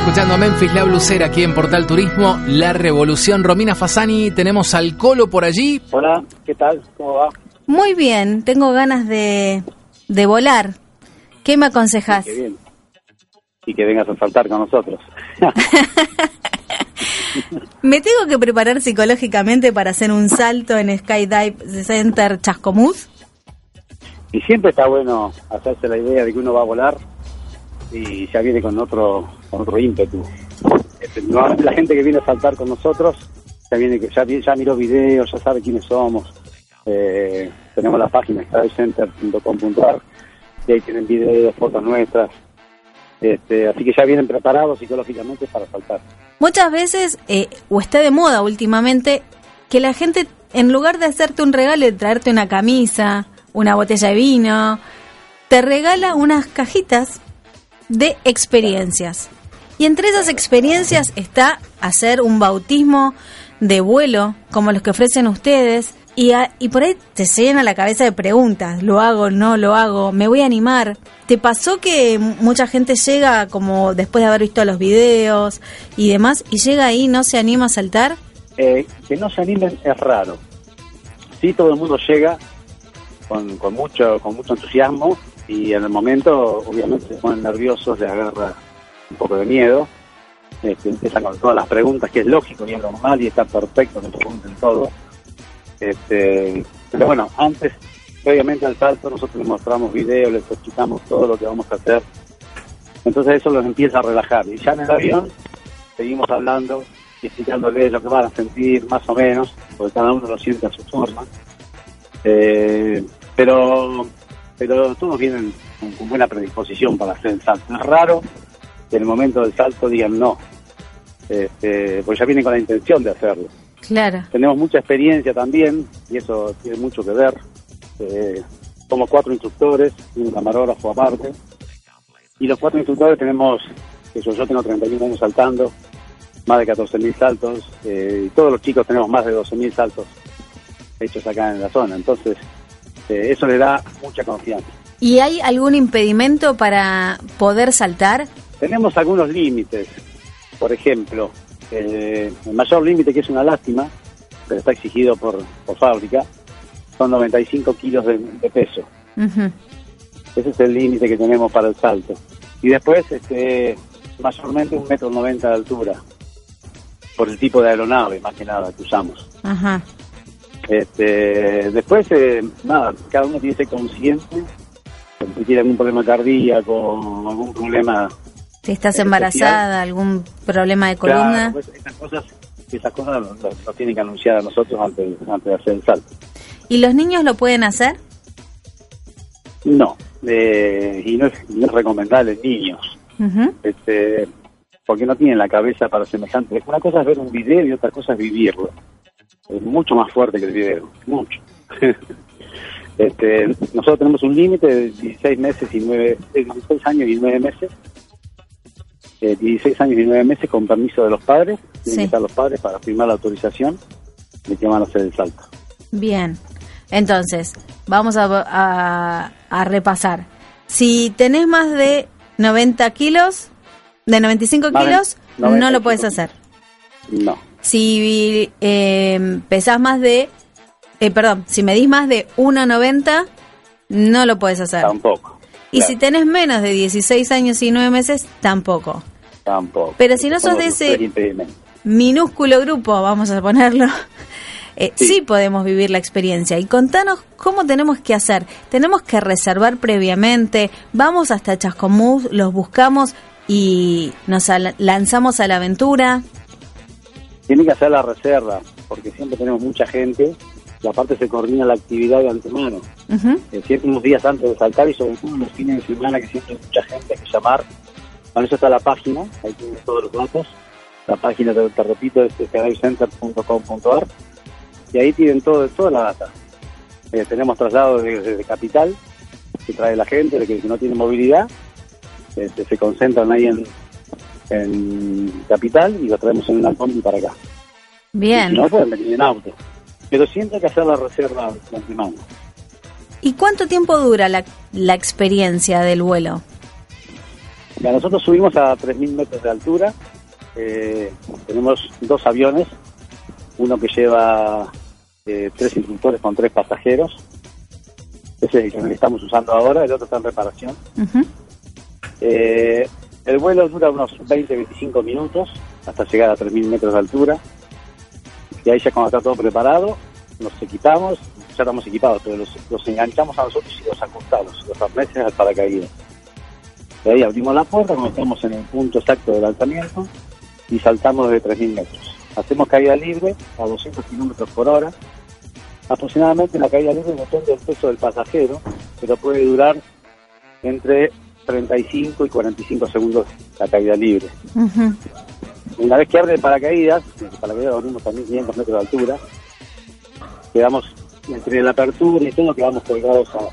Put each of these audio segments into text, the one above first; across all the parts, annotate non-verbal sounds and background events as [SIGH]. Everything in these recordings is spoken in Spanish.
Escuchando a Memphis La Blusera aquí en Portal Turismo, La Revolución. Romina Fasani, tenemos al Colo por allí. Hola, ¿qué tal? ¿Cómo va? Muy bien, tengo ganas de, de volar. ¿Qué me aconsejas? Qué bien. Y que vengas a saltar con nosotros. [LAUGHS] ¿Me tengo que preparar psicológicamente para hacer un salto en Skydive Center Chascomús? y siempre está bueno hacerse la idea de que uno va a volar y ya viene con otro con otro ímpetu. Este, la gente que viene a saltar con nosotros ya viene que ya, ya miró videos, ya sabe quiénes somos. Eh, tenemos la página skycenter.com.ar y ahí tienen videos, fotos nuestras. Este, así que ya vienen preparados psicológicamente para saltar. Muchas veces, eh, o está de moda últimamente, que la gente, en lugar de hacerte un regalo y traerte una camisa, una botella de vino, te regala unas cajitas de experiencias. Y entre esas experiencias está hacer un bautismo de vuelo, como los que ofrecen ustedes, y, a- y por ahí te llena la cabeza de preguntas, ¿lo hago, no lo hago? ¿Me voy a animar? ¿Te pasó que mucha gente llega como después de haber visto los videos y demás, y llega ahí y no se anima a saltar? Eh, que no se animen es raro. Sí, todo el mundo llega con, con mucho con mucho entusiasmo y en el momento obviamente se ponen nerviosos, les agarra un poco de miedo, este, empiezan con todas las preguntas, que es lógico y es normal y está perfecto que pregunten todo. Este, pero bueno, antes, previamente al salto, nosotros les mostramos videos, les explicamos todo lo que vamos a hacer. Entonces eso los empieza a relajar. Y ya en el avión seguimos hablando y explicándoles lo que van a sentir, más o menos, porque cada uno lo siente a su forma. Eh, pero, pero todos vienen con, con buena predisposición para hacer el salto. Es raro que en el momento del salto digan no, este, porque ya vienen con la intención de hacerlo. Claro. Tenemos mucha experiencia también, y eso tiene mucho que ver. Eh, somos cuatro instructores y un camarógrafo aparte. Y los cuatro instructores tenemos, que yo, yo tengo 31 años saltando, más de 14.000 saltos, eh, y todos los chicos tenemos más de 12.000 saltos hechos acá en la zona. Entonces, eh, eso le da mucha confianza. ¿Y hay algún impedimento para poder saltar? Tenemos algunos límites. Por ejemplo, eh, el mayor límite, que es una lástima, pero está exigido por, por fábrica, son 95 kilos de, de peso. Ese es el límite que tenemos para el salto. Y después, este, mayormente un metro noventa de altura, por el tipo de aeronave, más que nada, que usamos. Ajá. Este, después, eh, nada, cada uno tiene que ser consciente. Si tiene algún problema cardíaco, algún problema Si estás Especial. embarazada, algún problema de columna. Claro, pues, esas cosas, esas cosas lo- lo tienen que anunciar a nosotros antes, antes de hacer el salto. ¿Y los niños lo pueden hacer? No, eh, y no es, no es recomendable en niños, este, porque no tienen la cabeza para semejante. Una cosa es ver un video y otra cosa es vivirlo. Es mucho más fuerte que el video, mucho. [LAUGHS] este, nosotros tenemos un límite de 16 meses y 9, de 16 años y 9 meses. Eh, 16 años y 9 meses con permiso de los padres. Tienen Sí. que estar los padres para firmar la autorización de que van a hacer el salto. Bien. Entonces, vamos a, a- a repasar. Si tenés más de 90 kilos, de 95 Más de kilos, no 95 lo puedes hacer. No, Si eh, pesás más de, eh, perdón, si medís más de 1,90, no lo puedes hacer. tampoco. Y Claro, si tenés menos de 16 años y 9 meses, tampoco. tampoco. pero si no sos de ese- minúsculo grupo, vamos a ponerlo, [LAUGHS] eh, sí. Sí. podemos vivir la experiencia. Y contanos cómo tenemos que hacer. Tenemos que reservar previamente, vamos hasta Chascomús, los buscamos y nos lanzamos a la aventura. Tiene que hacer la reserva, porque siempre tenemos mucha gente y aparte se coordina la actividad de antemano. Ujú. Eh, siempre unos días antes de saltar y sobre todo los fines de semana que siempre hay mucha gente hay que llamar Con eso está la página, ahí tienes todos los datos. La página, te, te repito, es skydivecenter.com.ar y ahí tienen todo, toda la data. Eh, tenemos traslado desde Capital, que trae la gente, de que, no tiene movilidad, este, se concentran ahí en, en Capital y lo traemos en una combi para acá. Bien. Y si no venir en auto. Pero siempre hay que hacer la reserva de antemano. ¿Y cuánto tiempo dura la, la experiencia del vuelo? Ya, nosotros subimos a 3.000 metros de altura. Eh, tenemos dos aviones, uno que lleva eh, tres instructores con tres pasajeros. Ese es el que estamos usando ahora, el otro está en reparación. Ujú. Eh, el vuelo dura unos 20-25 minutos hasta llegar a 3.000 metros de altura. Y ahí ya cuando está todo preparado, nos equipamos, ya estamos equipados, pero los, enganchamos a nosotros y los ajustamos, los arneses al paracaídas. De ahí abrimos la puerta cuando estamos en el punto exacto del lanzamiento y saltamos de 3.000 metros. Hacemos caída libre a 200 kilómetros por hora. Aproximadamente la caída libre depende del peso del pasajero, pero puede durar entre 35 y 45 segundos la caída libre. Una vez que abre el paracaídas, el paracaídas lo abrimos también 500 metros de altura, quedamos entre la apertura y todo, quedamos colgados a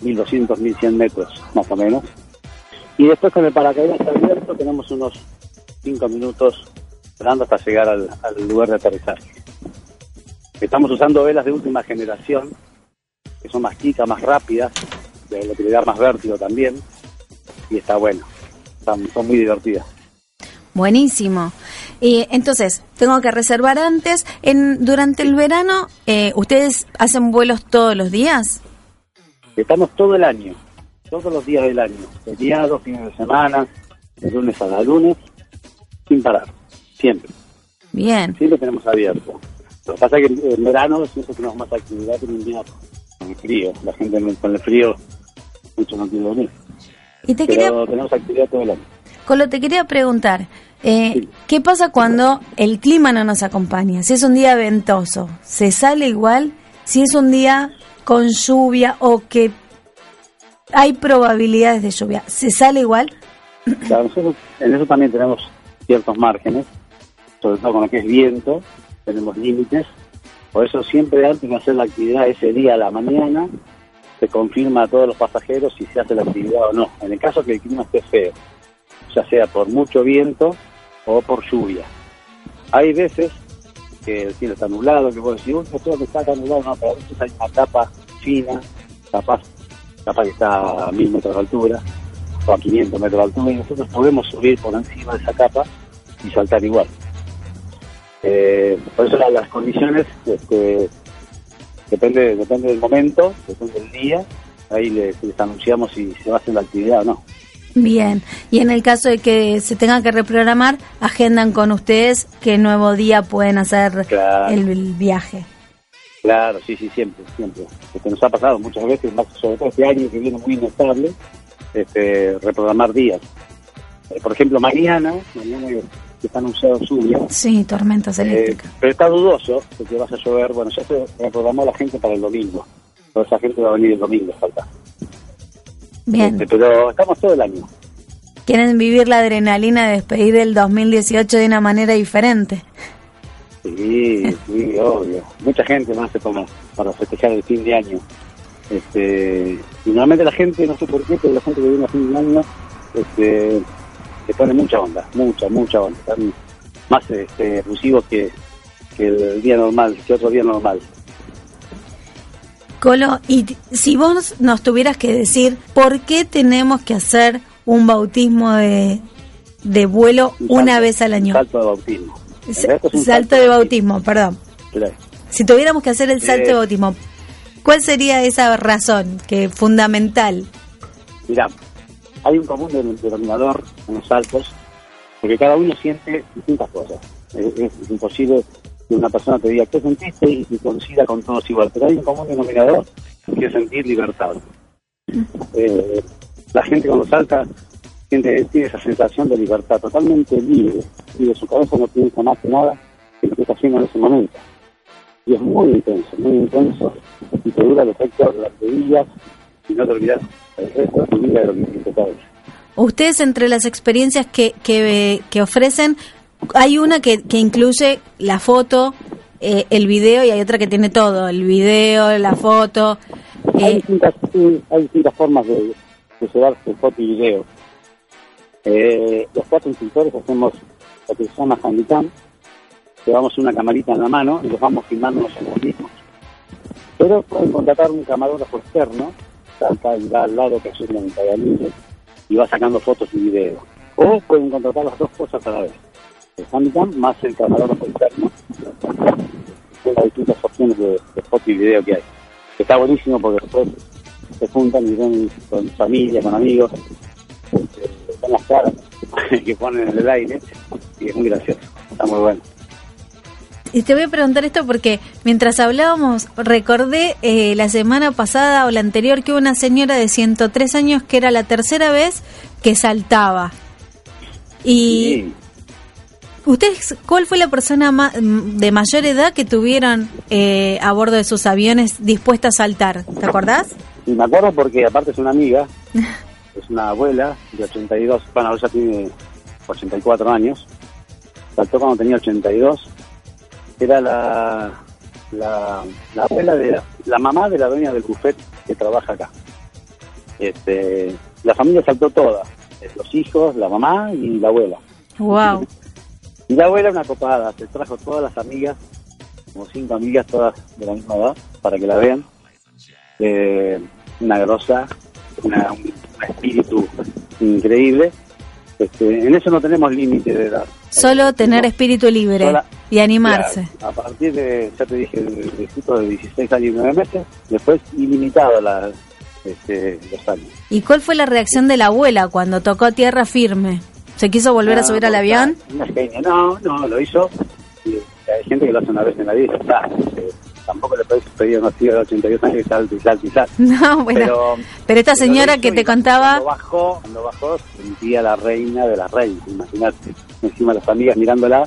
1200, 1100 metros, más o menos. Y después con el paracaídas abierto tenemos unos 5 minutos esperando hasta llegar al, al lugar de aterrizaje. Estamos usando velas de última generación, que son más chicas, más rápidas, de lo que le da más vértigo también, y está bueno, están, son muy divertidas. Buenísimo. Y entonces, tengo que reservar antes. En, durante el verano, eh, ¿ustedes hacen vuelos todos los días? Estamos todo el año, todos los días del año, feriados, fines de semana, de lunes a la lunes, sin parar, siempre, Bien. siempre tenemos abierto. Lo que pasa es que en verano siempre tenemos más actividad que en invierno, con el frío, la gente con el frío mucho no quiere venir, Y te quería, tenemos actividad todo el año. Colo, te quería preguntar, eh, Sí. ¿qué pasa cuando el clima no nos acompaña? Si es un día ventoso, ¿se sale igual? Si es un día con lluvia o que hay probabilidades de lluvia, ¿se sale igual? Claro, nosotros en eso también tenemos ciertos márgenes, sobre todo con lo que es viento, tenemos límites. Por eso siempre antes de hacer la actividad ese día a la mañana, se confirma a todos los pasajeros si se hace la actividad o no. En el caso que el clima esté feo, ya sea por mucho viento o por lluvia. Hay veces que el cielo está nublado, que vos decís, uy, esto que está tan nublado, no, pero a veces hay una capa fina, capaz, capaz que está a mil metros de altura, o a 500 metros de altura y nosotros podemos subir por encima de esa capa y saltar igual. Eh, por eso la- las condiciones este, depende depende del momento, depende del día, ahí les, les anunciamos si se va a hacer la actividad o no. Bien. Y en el caso de que se tenga que reprogramar, agendan con ustedes qué nuevo día pueden hacer Claro. el, el viaje. Claro, sí, sí, siempre, siempre. Porque nos ha pasado muchas veces, más sobre todo este año que viene muy inestable, este, reprogramar días. Eh, por ejemplo, mañana, mañana que está anunciado lluvia, Sí, tormentas Eh, eléctricas. pero está dudoso de que vaya a llover. Bueno, ya se reprogramó la gente para el domingo. Toda esa gente va a venir el domingo, falta. Bien. Este, pero estamos todo el año. Quieren vivir la adrenalina de despedir el 2018 de una manera diferente. Sí, sí, [LAUGHS] obvio. Mucha gente más hace como para festejar el fin de año. Este, y normalmente la gente, no sé por qué, pero la gente que viene a fin de año, este, pone mucha onda, mucha, mucha onda. Están más este, que, que el día normal, que otro día normal. Colo, y si vos nos tuvieras que decir por qué tenemos que hacer un bautismo de, de vuelo Un una vez al año. un Salto de bautismo. Es salto de bautismo, perdón. Claro. Si tuviéramos que hacer el salto Eh. de bautismo, ¿cuál sería esa razón que fundamental? Mirá, hay un común denom- denominador en los saltos, porque cada uno siente distintas cosas. Es, imposible que una persona te diga qué sentiste y, coincida con todos igual, pero hay un común denominador que es sentir libertad. Eh, la gente cuando salta siente, tiene esa sensación de libertad totalmente libre y de su cabeza no piensa más que nada que lo que está haciendo en ese momento. Y es muy intenso, muy intenso y te dura el efecto durante días y no te olvidas el resto de tu vida de lo que cada vez. Ustedes entre las experiencias que, que, que ofrecen, hay una que, que incluye la foto, eh, el video y hay otra que tiene todo, el video, la foto. Hay, Eh, distintas, sí, hay distintas formas de, de llevarse foto y video. Eh, los cuatro instructores hacemos lo que se llama handicam. Llevamos una camarita en la mano y los vamos filmando nosotros mismos. Pero pueden contratar un camarógrafo externo, acá y va al lado que es pantalla libre, y va sacando fotos y videos. O pueden contratar las dos cosas a la vez. El handicam más el camarógrafo externo. Son las distintas opciones de, de foto y video que hay. Está buenísimo porque después se juntan y ven con familia, con amigos, este, ven las caras [LAUGHS] que ponen en el aire y es muy gracioso. Está muy bueno. Y te voy a preguntar esto porque mientras hablábamos recordé eh, la semana pasada o la anterior que hubo una señora de 103 años que era la tercera vez que saltaba. Y Sí. ustedes, ¿cuál fue la persona ma- de mayor edad que tuvieron eh, a bordo de sus aviones dispuesta a saltar? ¿Te acordás? Y me acuerdo porque aparte es una amiga, [LAUGHS] es una abuela de 82, bueno, ella tiene 84 años, saltó cuando tenía 82, era la, la, la abuela de la, la mamá de la dueña del buffet que trabaja acá. Este, la familia saltó toda, eh, los hijos, la mamá y la abuela. Wow. Y la abuela una copada, se trajo todas las amigas, como cinco amigas todas de la misma edad, para que la vean. Eh, una grosa, una, un, un espíritu increíble. Este, en eso no tenemos límite de edad. Solo tener No. espíritu libre Sola- y animarse. Claro, a partir de, ya te dije, de, de chicos de 16 años y 9 meses, después ilimitado la, este, los años. ¿Y cuál fue la reacción de la abuela cuando tocó tierra firme? ¿Se quiso volver a No, subir al no, avión? Una genia. No, no, lo hizo. Hay gente que lo hace una vez en la vida ya está. Este, tampoco le puedes pedir a una tía de 82 años que salte y salte y salte. [LAUGHS] No, bueno. Pero, Pero esta pero señora lo que te contaba, Cuando bajó, cuando bajó, se sentía la reina de las reinas, imagínate. Encima las amigas mirándola.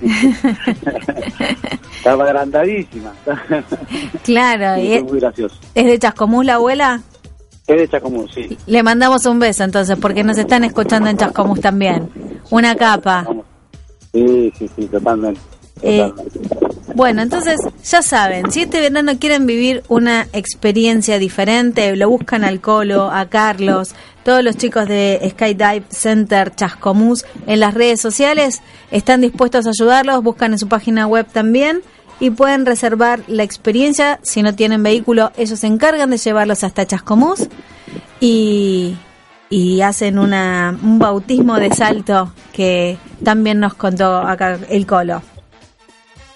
[LAUGHS] Estaba agrandadísima. [LAUGHS] claro, y es, muy gracioso. es de Chascomús la abuela. Es de Chacomús, sí. Le mandamos un beso entonces, porque nos están escuchando en Chascomús también. Una capa. Sí, sí, sí, totalmente. Eh, totalmente. Bueno, entonces ya saben, si este verano quieren vivir una experiencia diferente, lo buscan al Colo, a Carlos, todos los chicos de Skydive Center Chascomús en las redes sociales están dispuestos a ayudarlos, buscan en su página web también y pueden reservar la experiencia. Si no tienen vehículo, ellos se encargan de llevarlos hasta Chascomús y, y hacen una, un bautismo de salto que también nos contó acá el Colo.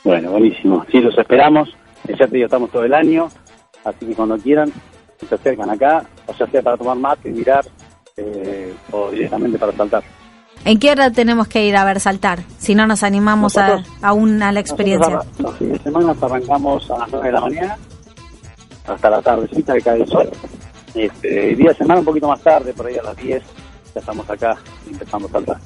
Bueno, buenísimo. Sí, los esperamos. Eh, Ya te digo, estamos todo el año. Así que cuando quieran, se acercan acá, o ya sea para tomar mate, mirar, eh, o directamente para saltar. ¿En qué hora tenemos que ir a ver saltar? Si no nos animamos a, aún a la experiencia. Los fines de semana arrancamos a las 9 de la mañana hasta la tardecita que cae el sol. Este, el día de semana un poquito más tarde, por ahí a las 10, ya estamos acá y empezamos a saltar.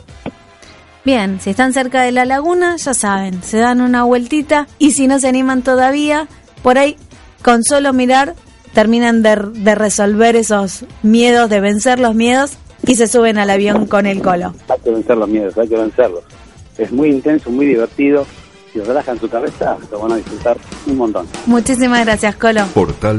Bien, si están cerca de la laguna, ya saben, se dan una vueltita y si no se animan todavía, por ahí con solo mirar terminan de, de resolver esos miedos, de vencer los miedos y se suben al avión con el colo. Hay que vencer los miedos, hay que vencerlos. Es muy intenso, muy divertido. Si relajan su cabeza, lo van a disfrutar un montón. Muchísimas gracias, Colo. Portal